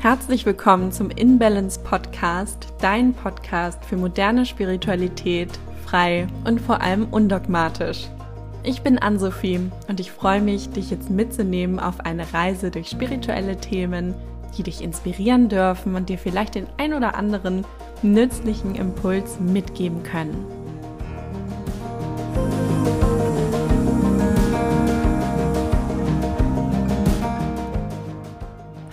Herzlich willkommen zum InBalance Podcast, dein Podcast für moderne Spiritualität, frei und vor allem undogmatisch. Ich bin Ann-Sophie und ich freue mich, dich jetzt mitzunehmen auf eine Reise durch spirituelle Themen, die dich inspirieren dürfen und dir vielleicht den ein oder anderen nützlichen Impuls mitgeben können.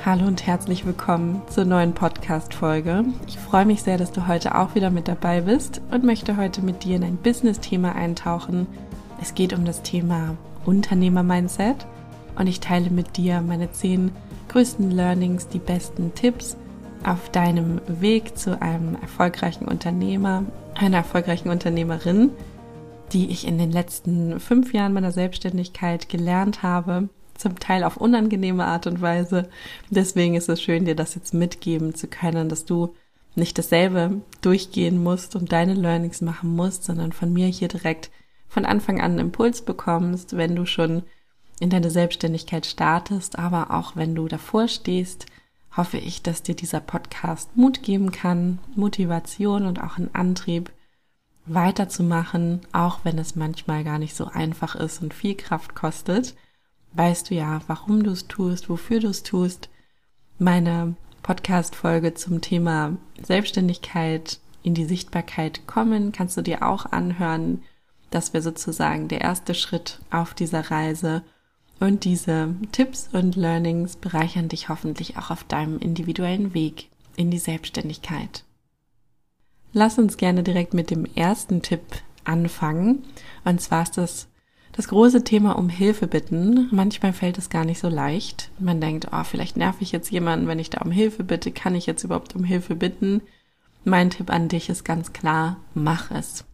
Hallo und herzlich willkommen zur neuen Podcast-Folge. Ich freue mich sehr, dass du heute auch wieder mit dabei bist und möchte heute mit dir in ein Business-Thema eintauchen. Es geht um das Thema Unternehmer-Mindset und ich teile mit dir meine zehn größten Learnings, die besten Tipps auf deinem Weg zu einem erfolgreichen Unternehmer, einer erfolgreichen Unternehmerin, die ich in den letzten fünf Jahren meiner Selbstständigkeit gelernt habe zum Teil auf unangenehme Art und Weise. Deswegen ist es schön, dir das jetzt mitgeben zu können, dass du nicht dasselbe durchgehen musst und deine Learnings machen musst, sondern von mir hier direkt von Anfang an einen Impuls bekommst, wenn du schon in deine Selbstständigkeit startest, aber auch wenn du davor stehst, hoffe ich, dass dir dieser Podcast Mut geben kann, Motivation und auch einen Antrieb weiterzumachen, auch wenn es manchmal gar nicht so einfach ist und viel Kraft kostet weißt du ja, warum du es tust, wofür du es tust. Meine Podcast-Folge zum Thema Selbstständigkeit in die Sichtbarkeit kommen, kannst du dir auch anhören. Das wäre sozusagen der erste Schritt auf dieser Reise. Und diese Tipps und Learnings bereichern dich hoffentlich auch auf deinem individuellen Weg in die Selbstständigkeit. Lass uns gerne direkt mit dem ersten Tipp anfangen. Und zwar ist das das große Thema um Hilfe bitten. Manchmal fällt es gar nicht so leicht. Man denkt, oh, vielleicht nerv ich jetzt jemanden, wenn ich da um Hilfe bitte. Kann ich jetzt überhaupt um Hilfe bitten? Mein Tipp an dich ist ganz klar, mach es.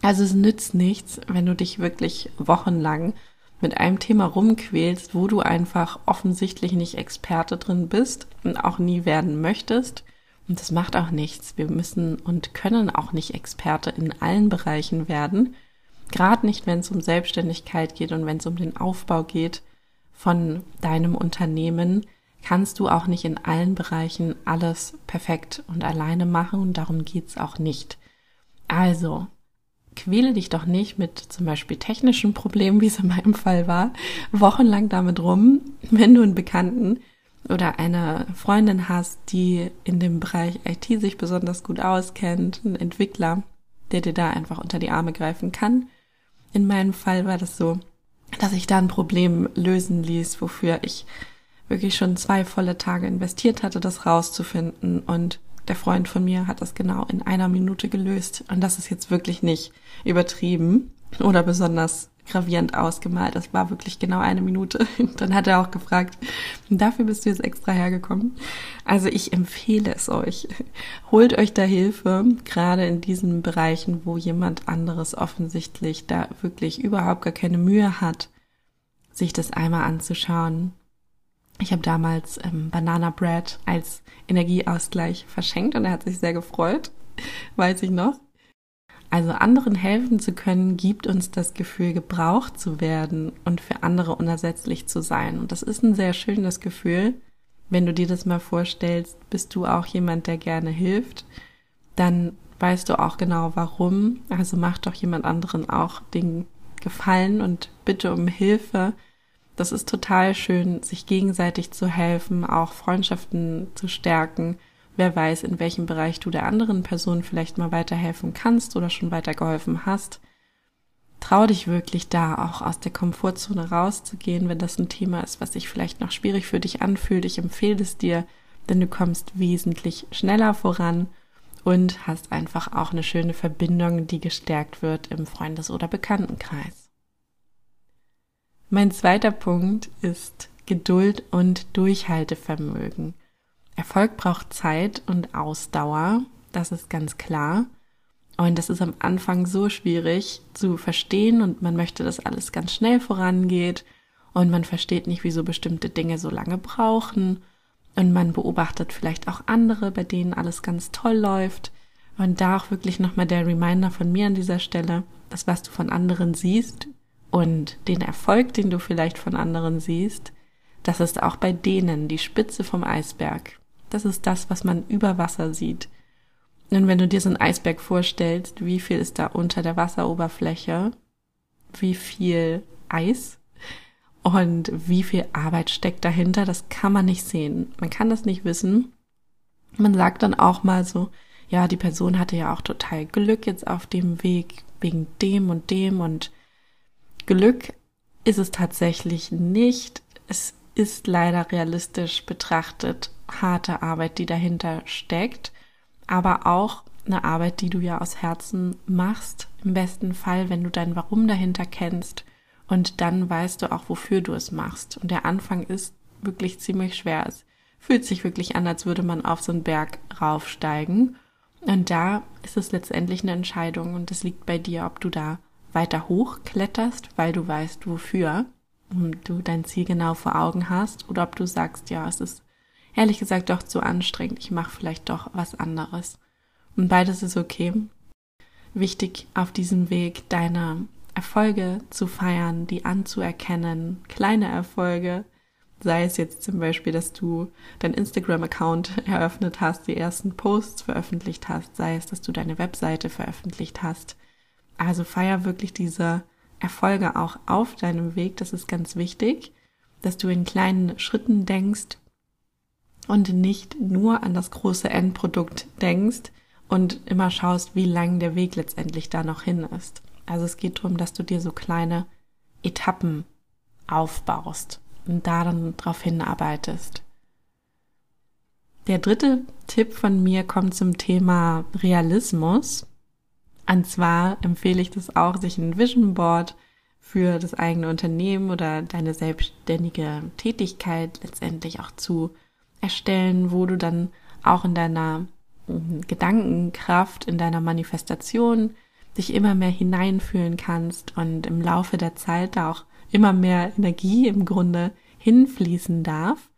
Also es nützt nichts, wenn du dich wirklich wochenlang mit einem Thema rumquälst, wo du einfach offensichtlich nicht Experte drin bist und auch nie werden möchtest. Und das macht auch nichts. Wir müssen und können auch nicht Experte in allen Bereichen werden. Gerade nicht, wenn es um Selbstständigkeit geht und wenn es um den Aufbau geht von deinem Unternehmen, kannst du auch nicht in allen Bereichen alles perfekt und alleine machen und darum geht's auch nicht. Also, quäle dich doch nicht mit zum Beispiel technischen Problemen, wie es in meinem Fall war, wochenlang damit rum, wenn du einen Bekannten oder eine Freundin hast, die in dem Bereich IT sich besonders gut auskennt, einen Entwickler, der dir da einfach unter die Arme greifen kann in meinem Fall war das so, dass ich da ein Problem lösen ließ, wofür ich wirklich schon zwei volle Tage investiert hatte, das rauszufinden. Und der Freund von mir hat das genau in einer Minute gelöst. Und das ist jetzt wirklich nicht übertrieben oder besonders gravierend ausgemalt. Das war wirklich genau eine Minute. Dann hat er auch gefragt, dafür bist du jetzt extra hergekommen. Also ich empfehle es euch. Holt euch da Hilfe, gerade in diesen Bereichen, wo jemand anderes offensichtlich da wirklich überhaupt gar keine Mühe hat, sich das einmal anzuschauen. Ich habe damals ähm, Banana Bread als Energieausgleich verschenkt und er hat sich sehr gefreut, weiß ich noch. Also anderen helfen zu können, gibt uns das Gefühl, gebraucht zu werden und für andere unersetzlich zu sein. Und das ist ein sehr schönes Gefühl. Wenn du dir das mal vorstellst, bist du auch jemand, der gerne hilft, dann weißt du auch genau warum. Also mach doch jemand anderen auch den Gefallen und bitte um Hilfe. Das ist total schön, sich gegenseitig zu helfen, auch Freundschaften zu stärken Wer weiß, in welchem Bereich du der anderen Person vielleicht mal weiterhelfen kannst oder schon weitergeholfen hast. Trau dich wirklich da auch aus der Komfortzone rauszugehen, wenn das ein Thema ist, was sich vielleicht noch schwierig für dich anfühlt. Ich empfehle es dir, denn du kommst wesentlich schneller voran und hast einfach auch eine schöne Verbindung, die gestärkt wird im Freundes- oder Bekanntenkreis. Mein zweiter Punkt ist Geduld und Durchhaltevermögen. Erfolg braucht Zeit und Ausdauer, das ist ganz klar. Und das ist am Anfang so schwierig zu verstehen und man möchte, dass alles ganz schnell vorangeht und man versteht nicht, wieso bestimmte Dinge so lange brauchen und man beobachtet vielleicht auch andere, bei denen alles ganz toll läuft. Und da auch wirklich nochmal der Reminder von mir an dieser Stelle, das, was du von anderen siehst und den Erfolg, den du vielleicht von anderen siehst, das ist auch bei denen die Spitze vom Eisberg. Das ist das, was man über Wasser sieht. Und wenn du dir so einen Eisberg vorstellst, wie viel ist da unter der Wasseroberfläche? Wie viel Eis? Und wie viel Arbeit steckt dahinter? Das kann man nicht sehen. Man kann das nicht wissen. Man sagt dann auch mal so, ja, die Person hatte ja auch total Glück jetzt auf dem Weg wegen dem und dem und Glück ist es tatsächlich nicht. Es ist leider realistisch betrachtet harte Arbeit, die dahinter steckt, aber auch eine Arbeit, die du ja aus Herzen machst, im besten Fall, wenn du dein Warum dahinter kennst und dann weißt du auch, wofür du es machst. Und der Anfang ist wirklich ziemlich schwer. Es fühlt sich wirklich an, als würde man auf so einen Berg raufsteigen. Und da ist es letztendlich eine Entscheidung und es liegt bei dir, ob du da weiter hoch kletterst, weil du weißt, wofür und du dein Ziel genau vor Augen hast, oder ob du sagst, ja, es ist ehrlich gesagt doch zu anstrengend, ich mache vielleicht doch was anderes. Und beides ist okay. Wichtig auf diesem Weg deine Erfolge zu feiern, die anzuerkennen, kleine Erfolge, sei es jetzt zum Beispiel, dass du dein Instagram-Account eröffnet hast, die ersten Posts veröffentlicht hast, sei es, dass du deine Webseite veröffentlicht hast, also feier wirklich diese Erfolge auch auf deinem Weg. Das ist ganz wichtig, dass du in kleinen Schritten denkst und nicht nur an das große Endprodukt denkst und immer schaust, wie lang der Weg letztendlich da noch hin ist. Also es geht darum, dass du dir so kleine Etappen aufbaust und da dann drauf hinarbeitest. Der dritte Tipp von mir kommt zum Thema Realismus. Und zwar empfehle ich das auch, sich ein Vision Board für das eigene Unternehmen oder deine selbstständige Tätigkeit letztendlich auch zu erstellen, wo du dann auch in deiner mhm, Gedankenkraft, in deiner Manifestation dich immer mehr hineinfühlen kannst und im Laufe der Zeit da auch immer mehr Energie im Grunde hinfließen darf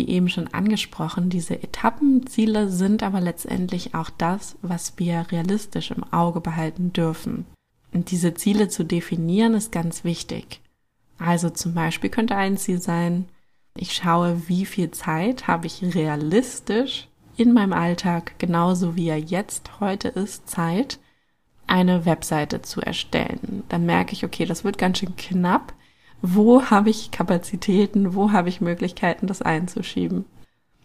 wie eben schon angesprochen, diese Etappenziele sind aber letztendlich auch das, was wir realistisch im Auge behalten dürfen. Und diese Ziele zu definieren ist ganz wichtig. Also zum Beispiel könnte ein Ziel sein, ich schaue, wie viel Zeit habe ich realistisch in meinem Alltag, genauso wie er jetzt heute ist, Zeit, eine Webseite zu erstellen. Dann merke ich, okay, das wird ganz schön knapp wo habe ich Kapazitäten, wo habe ich Möglichkeiten, das einzuschieben.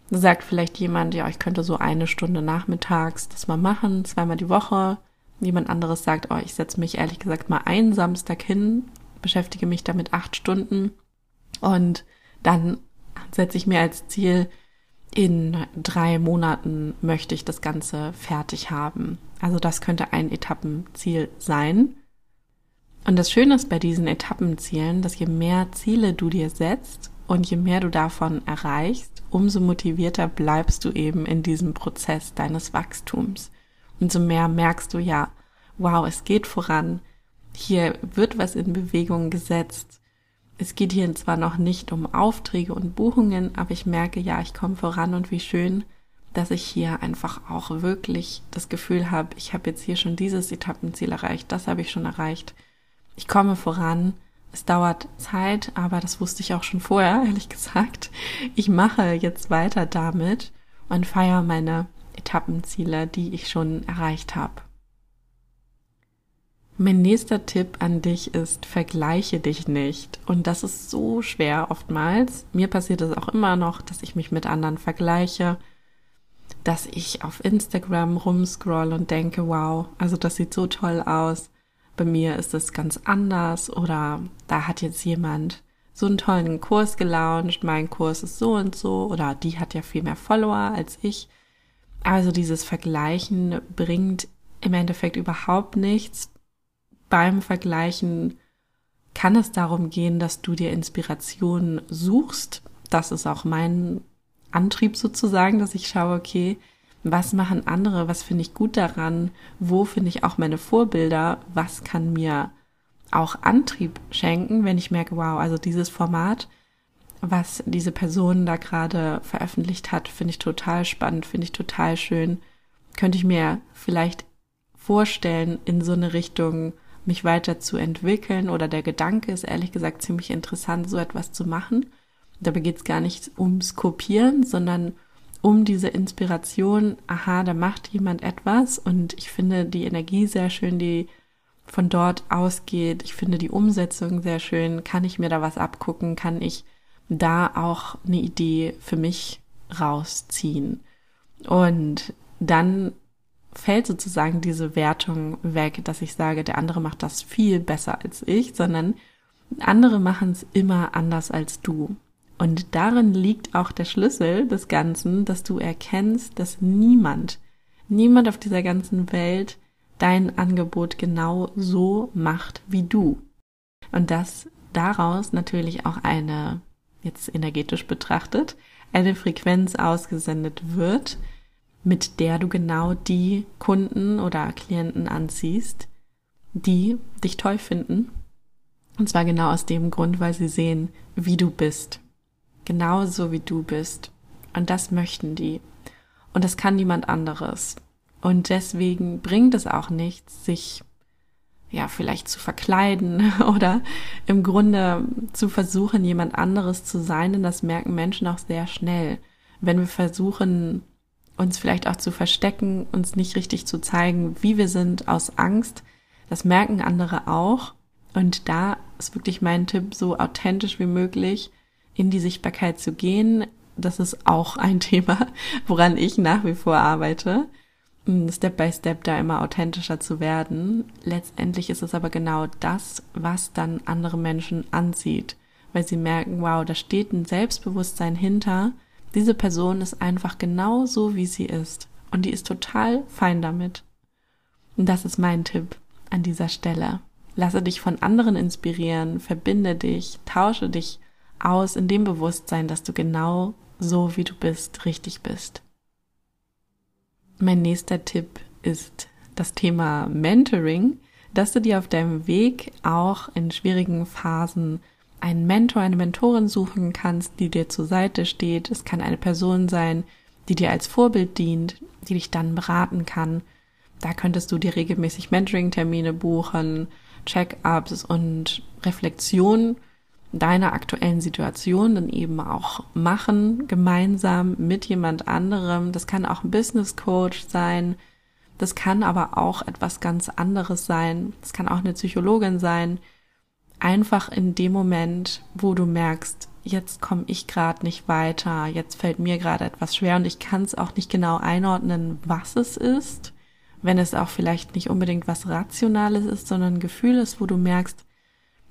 Sagt vielleicht jemand, ja, ich könnte so eine Stunde nachmittags das mal machen, zweimal die Woche. Jemand anderes sagt, oh, ich setze mich ehrlich gesagt mal einen Samstag hin, beschäftige mich damit acht Stunden und dann setze ich mir als Ziel, in drei Monaten möchte ich das Ganze fertig haben. Also das könnte ein Etappenziel sein. Und das Schöne ist bei diesen Etappenzielen, dass je mehr Ziele du dir setzt und je mehr du davon erreichst, umso motivierter bleibst du eben in diesem Prozess deines Wachstums. Und so mehr merkst du ja, wow, es geht voran. Hier wird was in Bewegung gesetzt. Es geht hier zwar noch nicht um Aufträge und Buchungen, aber ich merke, ja, ich komme voran und wie schön, dass ich hier einfach auch wirklich das Gefühl habe, ich habe jetzt hier schon dieses Etappenziel erreicht, das habe ich schon erreicht ich komme voran. Es dauert Zeit, aber das wusste ich auch schon vorher, ehrlich gesagt. Ich mache jetzt weiter damit und feiere meine Etappenziele, die ich schon erreicht habe. Mein nächster Tipp an dich ist, vergleiche dich nicht. Und das ist so schwer oftmals. Mir passiert es auch immer noch, dass ich mich mit anderen vergleiche, dass ich auf Instagram rumscroll und denke, wow, also das sieht so toll aus bei mir ist es ganz anders oder da hat jetzt jemand so einen tollen Kurs gelauncht, mein Kurs ist so und so oder die hat ja viel mehr Follower als ich. Also dieses Vergleichen bringt im Endeffekt überhaupt nichts. Beim Vergleichen kann es darum gehen, dass du dir Inspiration suchst. Das ist auch mein Antrieb sozusagen, dass ich schaue, okay, was machen andere, was finde ich gut daran, wo finde ich auch meine Vorbilder, was kann mir auch Antrieb schenken, wenn ich merke, wow, also dieses Format, was diese Person da gerade veröffentlicht hat, finde ich total spannend, finde ich total schön. Könnte ich mir vielleicht vorstellen, in so eine Richtung mich weiterzuentwickeln oder der Gedanke ist ehrlich gesagt ziemlich interessant, so etwas zu machen. Dabei geht es gar nicht ums Kopieren, sondern um diese Inspiration, aha, da macht jemand etwas und ich finde die Energie sehr schön, die von dort ausgeht. Ich finde die Umsetzung sehr schön. Kann ich mir da was abgucken? Kann ich da auch eine Idee für mich rausziehen? Und dann fällt sozusagen diese Wertung weg, dass ich sage, der andere macht das viel besser als ich, sondern andere machen es immer anders als du. Und darin liegt auch der Schlüssel des Ganzen, dass du erkennst, dass niemand, niemand auf dieser ganzen Welt dein Angebot genau so macht wie du. Und dass daraus natürlich auch eine, jetzt energetisch betrachtet, eine Frequenz ausgesendet wird, mit der du genau die Kunden oder Klienten anziehst, die dich toll finden. Und zwar genau aus dem Grund, weil sie sehen, wie du bist. Genauso wie du bist. Und das möchten die. Und das kann niemand anderes. Und deswegen bringt es auch nichts, sich ja vielleicht zu verkleiden oder im Grunde zu versuchen, jemand anderes zu sein. Denn das merken Menschen auch sehr schnell. Wenn wir versuchen, uns vielleicht auch zu verstecken, uns nicht richtig zu zeigen, wie wir sind, aus Angst, das merken andere auch. Und da ist wirklich mein Tipp, so authentisch wie möglich in die Sichtbarkeit zu gehen. Das ist auch ein Thema, woran ich nach wie vor arbeite Step by Step da immer authentischer zu werden. Letztendlich ist es aber genau das, was dann andere Menschen anzieht, weil sie merken, wow, da steht ein Selbstbewusstsein hinter. Diese Person ist einfach genau so, wie sie ist. Und die ist total fein damit. Und das ist mein Tipp an dieser Stelle. Lasse dich von anderen inspirieren, verbinde dich, tausche dich aus in dem Bewusstsein, dass du genau so, wie du bist, richtig bist. Mein nächster Tipp ist das Thema Mentoring, dass du dir auf deinem Weg auch in schwierigen Phasen einen Mentor, eine Mentorin suchen kannst, die dir zur Seite steht. Es kann eine Person sein, die dir als Vorbild dient, die dich dann beraten kann. Da könntest du dir regelmäßig Mentoring-Termine buchen, Check-ups und Reflexionen deiner aktuellen Situation dann eben auch machen, gemeinsam mit jemand anderem. Das kann auch ein Business Coach sein. Das kann aber auch etwas ganz anderes sein. Das kann auch eine Psychologin sein. Einfach in dem Moment, wo du merkst, jetzt komme ich gerade nicht weiter, jetzt fällt mir gerade etwas schwer und ich kann es auch nicht genau einordnen, was es ist, wenn es auch vielleicht nicht unbedingt was Rationales ist, sondern ein Gefühl ist, wo du merkst,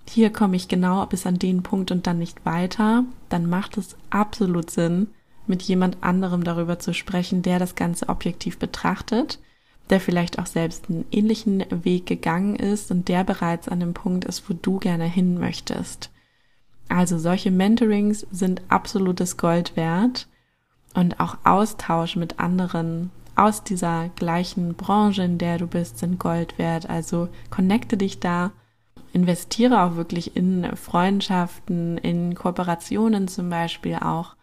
hier komme ich genau bis an den Punkt und dann nicht weiter, dann macht es absolut Sinn, mit jemand anderem darüber zu sprechen, der das Ganze objektiv betrachtet, der vielleicht auch selbst einen ähnlichen Weg gegangen ist und der bereits an dem Punkt ist, wo du gerne hin möchtest. Also solche Mentorings sind absolutes Gold wert und auch Austausch mit anderen aus dieser gleichen Branche, in der du bist, sind Gold wert. Also connecte dich da investiere auch wirklich in Freundschaften, in Kooperationen zum Beispiel auch,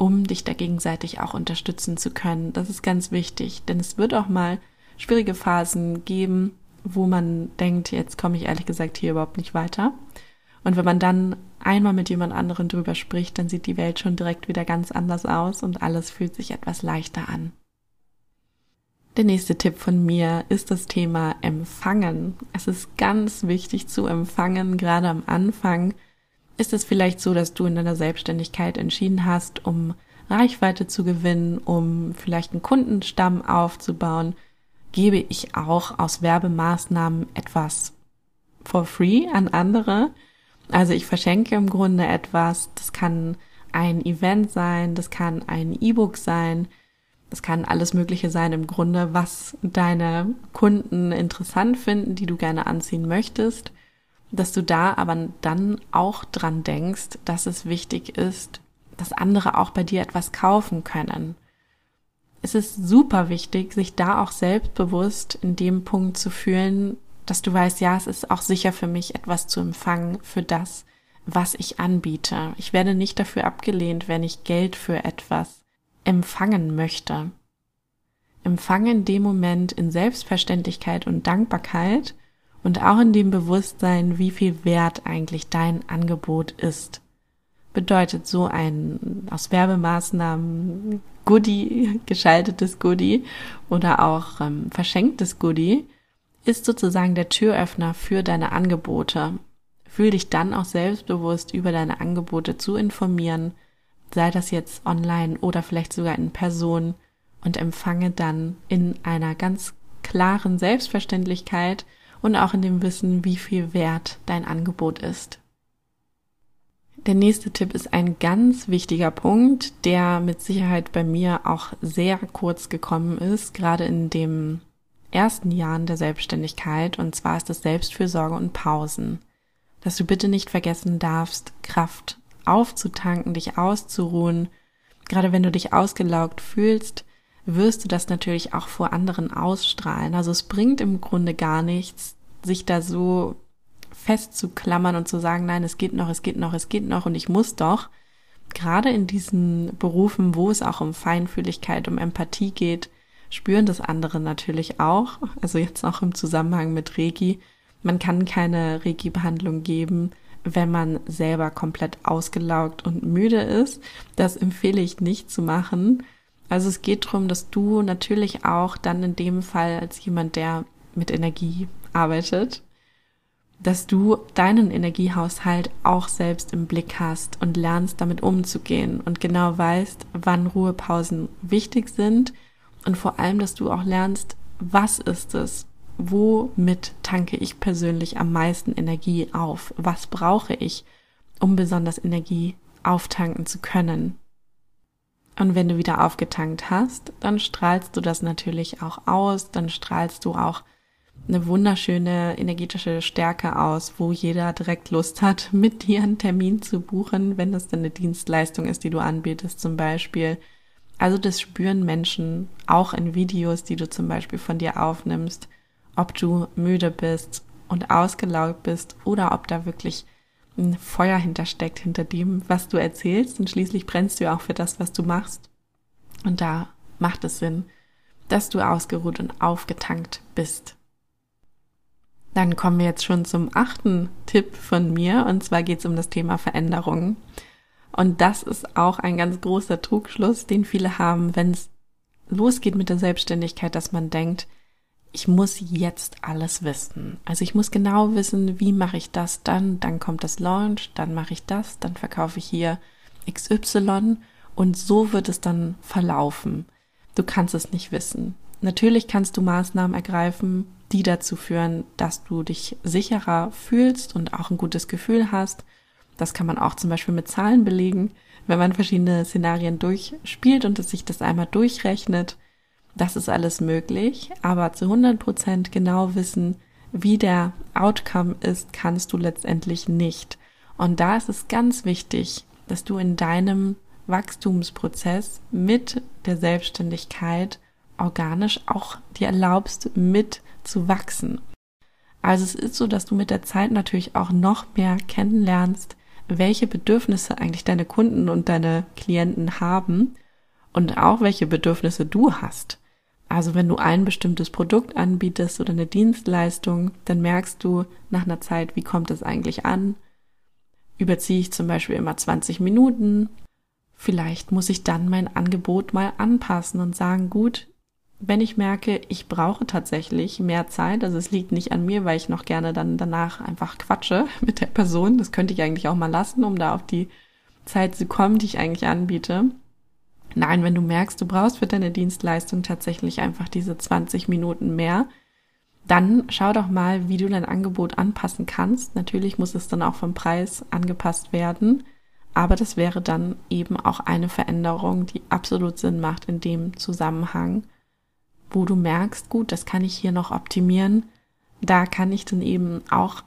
um dich da gegenseitig auch unterstützen zu können. Das ist ganz wichtig, denn es wird auch mal schwierige Phasen geben, wo man denkt, jetzt komme ich ehrlich gesagt hier überhaupt nicht weiter. Und wenn man dann einmal mit jemand anderen drüber spricht, dann sieht die Welt schon direkt wieder ganz anders aus und alles fühlt sich etwas leichter an. Der nächste Tipp von mir ist das Thema Empfangen. Es ist ganz wichtig zu empfangen, gerade am Anfang. Ist es vielleicht so, dass du in deiner Selbstständigkeit entschieden hast, um Reichweite zu gewinnen, um vielleicht einen Kundenstamm aufzubauen, gebe ich auch aus Werbemaßnahmen etwas for free an andere. Also ich verschenke im Grunde etwas. Das kann ein Event sein, das kann ein E-Book sein, es kann alles Mögliche sein im Grunde, was deine Kunden interessant finden, die du gerne anziehen möchtest, dass du da aber dann auch dran denkst, dass es wichtig ist, dass andere auch bei dir etwas kaufen können. Es ist super wichtig, sich da auch selbstbewusst in dem Punkt zu fühlen, dass du weißt, ja, es ist auch sicher für mich, etwas zu empfangen für das, was ich anbiete. Ich werde nicht dafür abgelehnt, wenn ich Geld für etwas empfangen möchte. Empfange in dem Moment in Selbstverständlichkeit und Dankbarkeit und auch in dem Bewusstsein, wie viel wert eigentlich dein Angebot ist. Bedeutet so ein aus Werbemaßnahmen Goodie, geschaltetes Goodie oder auch ähm, verschenktes Goodie ist sozusagen der Türöffner für deine Angebote. Fühl dich dann auch selbstbewusst über deine Angebote zu informieren, sei das jetzt online oder vielleicht sogar in Person und empfange dann in einer ganz klaren Selbstverständlichkeit und auch in dem Wissen, wie viel wert dein Angebot ist. Der nächste Tipp ist ein ganz wichtiger Punkt, der mit Sicherheit bei mir auch sehr kurz gekommen ist, gerade in dem ersten Jahren der Selbstständigkeit, und zwar ist es Selbstfürsorge und Pausen. Dass du bitte nicht vergessen darfst, Kraft aufzutanken, dich auszuruhen. Gerade wenn du dich ausgelaugt fühlst, wirst du das natürlich auch vor anderen ausstrahlen. Also es bringt im Grunde gar nichts, sich da so festzuklammern und zu sagen, nein, es geht noch, es geht noch, es geht noch und ich muss doch. Gerade in diesen Berufen, wo es auch um Feinfühligkeit, um Empathie geht, spüren das andere natürlich auch. Also jetzt auch im Zusammenhang mit Regi. Man kann keine Regi-Behandlung geben, wenn man selber komplett ausgelaugt und müde ist. Das empfehle ich nicht zu machen. Also es geht darum, dass du natürlich auch dann in dem Fall als jemand, der mit Energie arbeitet, dass du deinen Energiehaushalt auch selbst im Blick hast und lernst damit umzugehen und genau weißt, wann Ruhepausen wichtig sind und vor allem, dass du auch lernst, was ist es, womit tanke ich persönlich am meisten Energie auf? Was brauche ich, um besonders Energie auftanken zu können? Und wenn du wieder aufgetankt hast, dann strahlst du das natürlich auch aus, dann strahlst du auch eine wunderschöne energetische Stärke aus, wo jeder direkt Lust hat, mit dir einen Termin zu buchen, wenn das dann eine Dienstleistung ist, die du anbietest zum Beispiel. Also das spüren Menschen auch in Videos, die du zum Beispiel von dir aufnimmst, ob du müde bist und ausgelaugt bist oder ob da wirklich ein Feuer hintersteckt hinter dem, was du erzählst und schließlich brennst du ja auch für das, was du machst. Und da macht es Sinn, dass du ausgeruht und aufgetankt bist. Dann kommen wir jetzt schon zum achten Tipp von mir und zwar geht es um das Thema Veränderung. Und das ist auch ein ganz großer Trugschluss, den viele haben, wenn es losgeht mit der Selbstständigkeit, dass man denkt, ich muss jetzt alles wissen. Also ich muss genau wissen, wie mache ich das dann, dann kommt das Launch, dann mache ich das, dann verkaufe ich hier XY und so wird es dann verlaufen. Du kannst es nicht wissen. Natürlich kannst du Maßnahmen ergreifen, die dazu führen, dass du dich sicherer fühlst und auch ein gutes Gefühl hast. Das kann man auch zum Beispiel mit Zahlen belegen, wenn man verschiedene Szenarien durchspielt und sich das einmal durchrechnet. Das ist alles möglich, aber zu 100 Prozent genau wissen, wie der Outcome ist, kannst du letztendlich nicht. Und da ist es ganz wichtig, dass du in deinem Wachstumsprozess mit der Selbstständigkeit organisch auch dir erlaubst, mit zu wachsen. Also es ist so, dass du mit der Zeit natürlich auch noch mehr kennenlernst, welche Bedürfnisse eigentlich deine Kunden und deine Klienten haben und auch welche Bedürfnisse du hast. Also wenn du ein bestimmtes Produkt anbietest oder eine Dienstleistung, dann merkst du nach einer Zeit, wie kommt es eigentlich an? Überziehe ich zum Beispiel immer 20 Minuten? Vielleicht muss ich dann mein Angebot mal anpassen und sagen, gut, wenn ich merke, ich brauche tatsächlich mehr Zeit, also es liegt nicht an mir, weil ich noch gerne dann danach einfach quatsche mit der Person, das könnte ich eigentlich auch mal lassen, um da auf die Zeit zu kommen, die ich eigentlich anbiete. Nein, wenn du merkst, du brauchst für deine Dienstleistung tatsächlich einfach diese 20 Minuten mehr, dann schau doch mal, wie du dein Angebot anpassen kannst. Natürlich muss es dann auch vom Preis angepasst werden, aber das wäre dann eben auch eine Veränderung, die absolut Sinn macht in dem Zusammenhang wo du merkst, gut, das kann ich hier noch optimieren. Da kann ich dann eben auch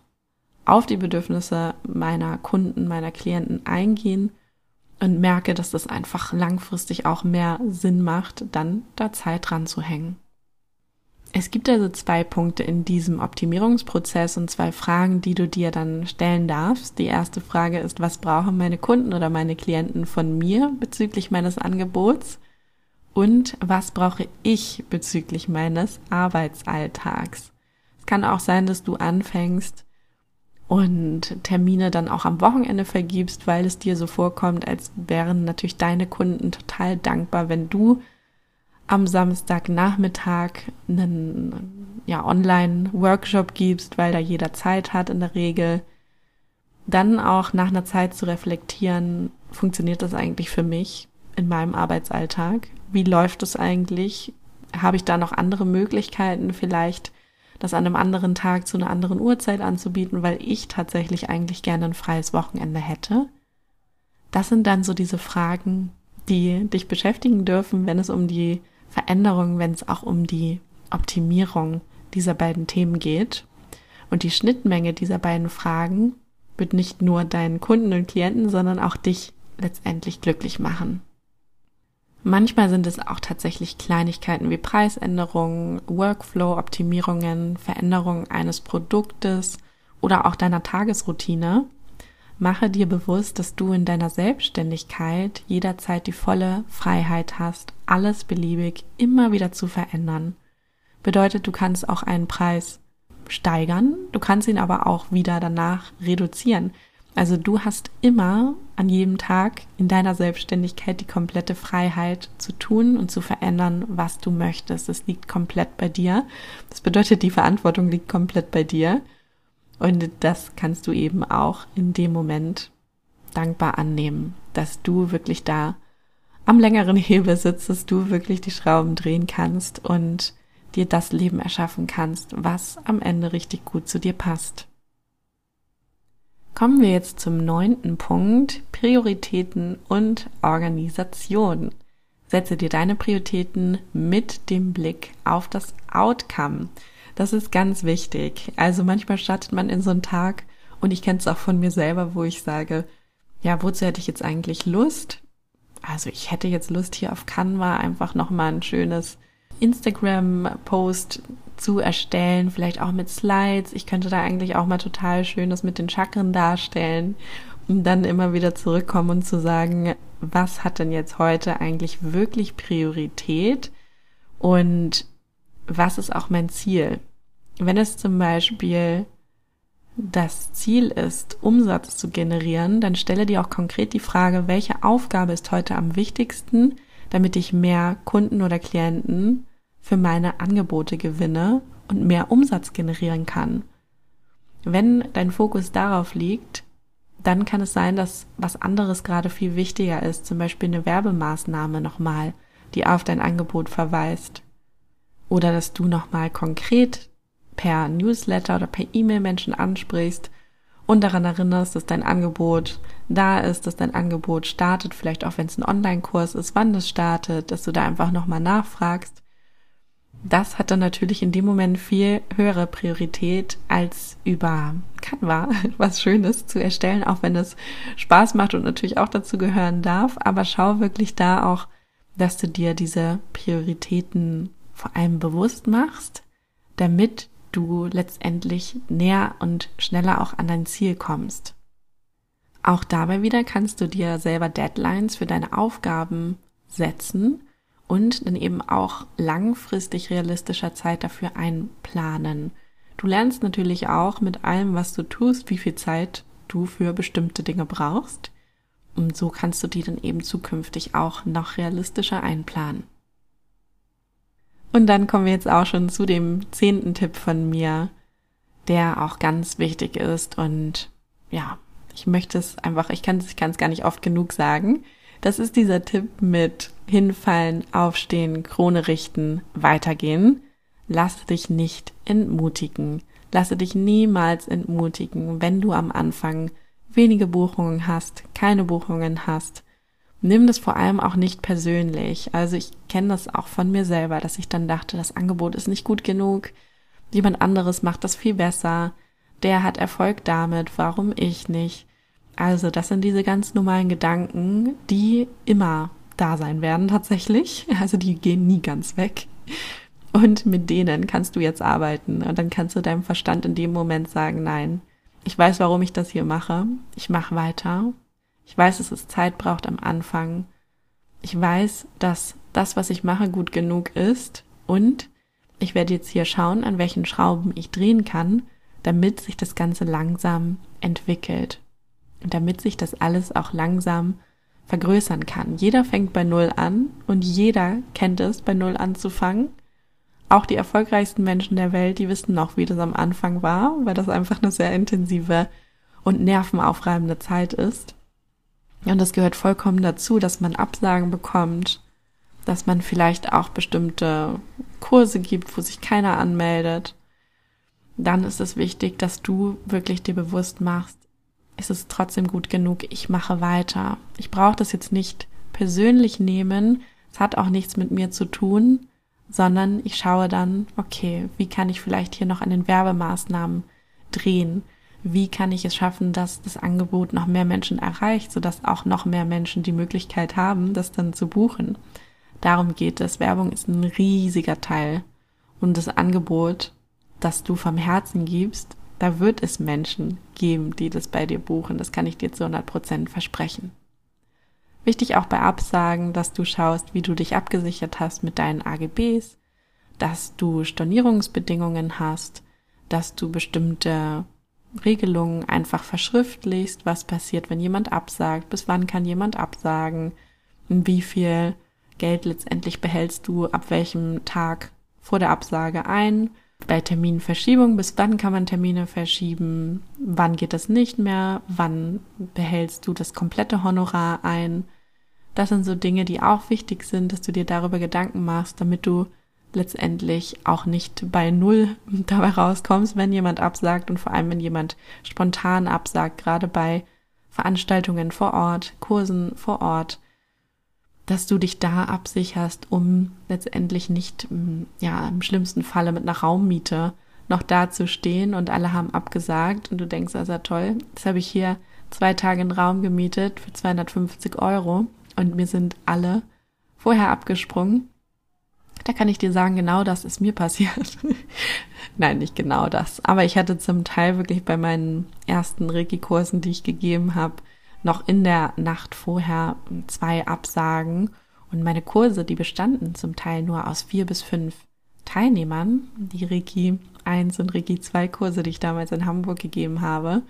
auf die Bedürfnisse meiner Kunden, meiner Klienten eingehen und merke, dass das einfach langfristig auch mehr Sinn macht, dann da Zeit dran zu hängen. Es gibt also zwei Punkte in diesem Optimierungsprozess und zwei Fragen, die du dir dann stellen darfst. Die erste Frage ist, was brauchen meine Kunden oder meine Klienten von mir bezüglich meines Angebots? und was brauche ich bezüglich meines Arbeitsalltags. Es kann auch sein, dass du anfängst und Termine dann auch am Wochenende vergibst, weil es dir so vorkommt, als wären natürlich deine Kunden total dankbar, wenn du am Samstagnachmittag einen ja, Online-Workshop gibst, weil da jeder Zeit hat in der Regel. Dann auch nach einer Zeit zu reflektieren, funktioniert das eigentlich für mich in meinem Arbeitsalltag? Wie läuft es eigentlich? Habe ich da noch andere Möglichkeiten, vielleicht das an einem anderen Tag zu einer anderen Uhrzeit anzubieten, weil ich tatsächlich eigentlich gerne ein freies Wochenende hätte? Das sind dann so diese Fragen, die dich beschäftigen dürfen, wenn es um die Veränderung, wenn es auch um die Optimierung dieser beiden Themen geht. Und die Schnittmenge dieser beiden Fragen wird nicht nur deinen Kunden und Klienten, sondern auch dich letztendlich glücklich machen. Manchmal sind es auch tatsächlich Kleinigkeiten wie Preisänderungen, Workflow-Optimierungen, Veränderungen eines Produktes oder auch deiner Tagesroutine, Mache dir bewusst, dass du in deiner Selbstständigkeit jederzeit die volle Freiheit hast, alles beliebig immer wieder zu verändern. Bedeutet, du kannst auch einen Preis steigern, du kannst ihn aber auch wieder danach reduzieren. Also du hast immer an jedem Tag in deiner Selbstständigkeit die komplette Freiheit zu tun und zu verändern, was du möchtest. Es liegt komplett bei dir. Das bedeutet, die Verantwortung liegt komplett bei dir. Und das kannst du eben auch in dem Moment dankbar annehmen, dass du wirklich da am längeren Hebel sitzt, dass du wirklich die Schrauben drehen kannst und dir das Leben erschaffen kannst, was am Ende richtig gut zu dir passt. Kommen wir jetzt zum neunten Punkt, Prioritäten und Organisation. Setze dir deine Prioritäten mit dem Blick auf das Outcome. Das ist ganz wichtig. Also manchmal startet man in so einen Tag und ich kenne es auch von mir selber, wo ich sage, ja, wozu hätte ich jetzt eigentlich Lust? Also ich hätte jetzt Lust hier auf Canva einfach nochmal ein schönes Instagram-Post zu erstellen, vielleicht auch mit Slides. Ich könnte da eigentlich auch mal total schönes mit den Chakren darstellen und dann immer wieder zurückkommen und zu sagen, was hat denn jetzt heute eigentlich wirklich Priorität und was ist auch mein Ziel? Wenn es zum Beispiel das Ziel ist, Umsatz zu generieren, dann stelle dir auch konkret die Frage, welche Aufgabe ist heute am wichtigsten, damit ich mehr Kunden oder Klienten für meine Angebote gewinne und mehr Umsatz generieren kann. Wenn dein Fokus darauf liegt, dann kann es sein, dass was anderes gerade viel wichtiger ist, zum Beispiel eine Werbemaßnahme nochmal, die auf dein Angebot verweist. Oder dass du nochmal konkret per Newsletter oder per E-Mail Menschen ansprichst und daran erinnerst, dass dein Angebot da ist, dass dein Angebot startet, vielleicht auch wenn es ein Online-Kurs ist, wann das startet, dass du da einfach nochmal nachfragst. Das hat dann natürlich in dem Moment viel höhere Priorität als über Canva was Schönes zu erstellen, auch wenn es Spaß macht und natürlich auch dazu gehören darf. Aber schau wirklich da auch, dass du dir diese Prioritäten vor allem bewusst machst, damit du letztendlich näher und schneller auch an dein Ziel kommst. Auch dabei wieder kannst du dir selber Deadlines für deine Aufgaben setzen und dann eben auch langfristig realistischer Zeit dafür einplanen. Du lernst natürlich auch mit allem, was du tust, wie viel Zeit du für bestimmte Dinge brauchst. Und so kannst du die dann eben zukünftig auch noch realistischer einplanen. Und dann kommen wir jetzt auch schon zu dem zehnten Tipp von mir, der auch ganz wichtig ist. Und ja, ich möchte es einfach, ich kann es gar nicht oft genug sagen. Das ist dieser Tipp mit hinfallen, aufstehen, Krone richten, weitergehen. Lasse dich nicht entmutigen. Lasse dich niemals entmutigen, wenn du am Anfang wenige Buchungen hast, keine Buchungen hast nimm das vor allem auch nicht persönlich. Also ich kenne das auch von mir selber, dass ich dann dachte, das Angebot ist nicht gut genug, jemand anderes macht das viel besser, der hat Erfolg damit, warum ich nicht? Also das sind diese ganz normalen Gedanken, die immer da sein werden tatsächlich. Also die gehen nie ganz weg. Und mit denen kannst du jetzt arbeiten. Und dann kannst du deinem Verstand in dem Moment sagen, nein, ich weiß, warum ich das hier mache. Ich mache weiter. Ich weiß, dass es Zeit braucht am Anfang. Ich weiß, dass das, was ich mache, gut genug ist. Und ich werde jetzt hier schauen, an welchen Schrauben ich drehen kann, damit sich das Ganze langsam entwickelt und damit sich das alles auch langsam vergrößern kann. Jeder fängt bei Null an und jeder kennt es, bei Null anzufangen. Auch die erfolgreichsten Menschen der Welt, die wissen noch, wie das am Anfang war, weil das einfach eine sehr intensive und nervenaufreibende Zeit ist. Und das gehört vollkommen dazu, dass man Absagen bekommt, dass man vielleicht auch bestimmte Kurse gibt, wo sich keiner anmeldet. Dann ist es wichtig, dass du wirklich dir bewusst machst, ist es trotzdem gut genug, ich mache weiter. Ich brauche das jetzt nicht persönlich nehmen, es hat auch nichts mit mir zu tun, sondern ich schaue dann, okay, wie kann ich vielleicht hier noch an den Werbemaßnahmen drehen? Wie kann ich es schaffen, dass das Angebot noch mehr Menschen erreicht, sodass auch noch mehr Menschen die Möglichkeit haben, das dann zu buchen? Darum geht es. Werbung ist ein riesiger Teil. Und das Angebot, das du vom Herzen gibst, da wird es Menschen geben, die das bei dir buchen. Das kann ich dir zu 100 Prozent versprechen. Wichtig auch bei Absagen, dass du schaust, wie du dich abgesichert hast mit deinen AGBs, dass du Stornierungsbedingungen hast, dass du bestimmte Regelungen einfach verschriftlichst, was passiert, wenn jemand absagt, bis wann kann jemand absagen, wie viel Geld letztendlich behältst du ab welchem Tag vor der Absage ein, bei Terminverschiebung, bis wann kann man Termine verschieben, wann geht das nicht mehr, wann behältst du das komplette Honorar ein. Das sind so Dinge, die auch wichtig sind, dass du dir darüber Gedanken machst, damit du letztendlich auch nicht bei Null dabei rauskommst, wenn jemand absagt und vor allem, wenn jemand spontan absagt, gerade bei Veranstaltungen vor Ort, Kursen vor Ort, dass du dich da absicherst, um letztendlich nicht, mm, ja, im schlimmsten Falle mit einer Raummiete noch da zu stehen und alle haben abgesagt und du denkst, also toll, jetzt habe ich hier zwei Tage einen Raum gemietet für 250 Euro und mir sind alle vorher abgesprungen. Da kann ich dir sagen, genau das ist mir passiert. Nein, nicht genau das. Aber ich hatte zum Teil wirklich bei meinen ersten Reiki-Kursen, die ich gegeben habe, noch in der Nacht vorher zwei Absagen und meine Kurse, die bestanden zum Teil nur aus vier bis fünf Teilnehmern, die Reiki 1 und Reiki 2 Kurse, die ich damals in Hamburg gegeben habe.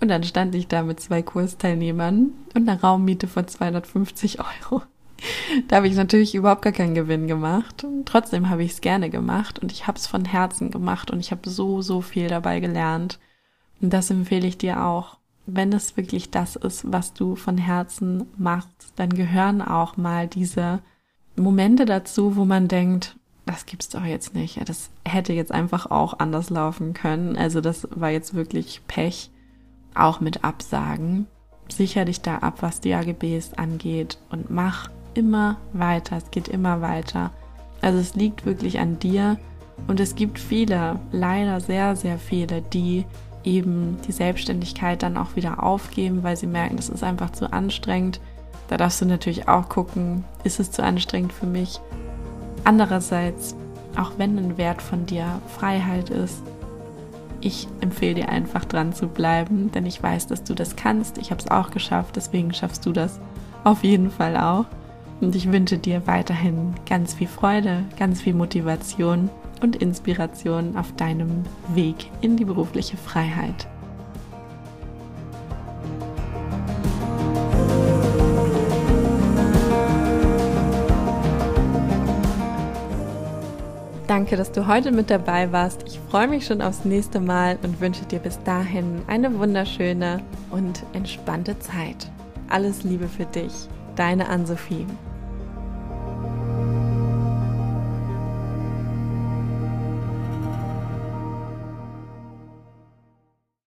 Und dann stand ich da mit zwei Kursteilnehmern und einer Raummiete von 250 Euro. Da habe ich natürlich überhaupt gar keinen Gewinn gemacht. Und trotzdem habe ich es gerne gemacht und ich habe es von Herzen gemacht und ich habe so, so viel dabei gelernt. Und das empfehle ich dir auch wenn es wirklich das ist, was du von Herzen machst, dann gehören auch mal diese Momente dazu, wo man denkt, das gibt's doch jetzt nicht. Das hätte jetzt einfach auch anders laufen können. Also das war jetzt wirklich Pech, auch mit Absagen. Sicher dich da ab, was die AGBs angeht und mach immer weiter. Es geht immer weiter. Also es liegt wirklich an dir und es gibt viele, leider sehr, sehr viele, die eben die Selbstständigkeit dann auch wieder aufgeben, weil sie merken, das ist einfach zu anstrengend. Da darfst du natürlich auch gucken, ist es zu anstrengend für mich? Andererseits, auch wenn ein Wert von dir Freiheit ist, ich empfehle dir einfach dran zu bleiben, denn ich weiß, dass du das kannst. Ich habe es auch geschafft, deswegen schaffst du das auf jeden Fall auch. Und ich wünsche dir weiterhin ganz viel Freude, ganz viel Motivation und Inspiration auf deinem Weg in die berufliche Freiheit. Danke, dass du heute mit dabei warst. Ich freue mich schon aufs nächste Mal und wünsche dir bis dahin eine wunderschöne und entspannte Zeit. Alles Liebe für dich, deine Ann-Sophie.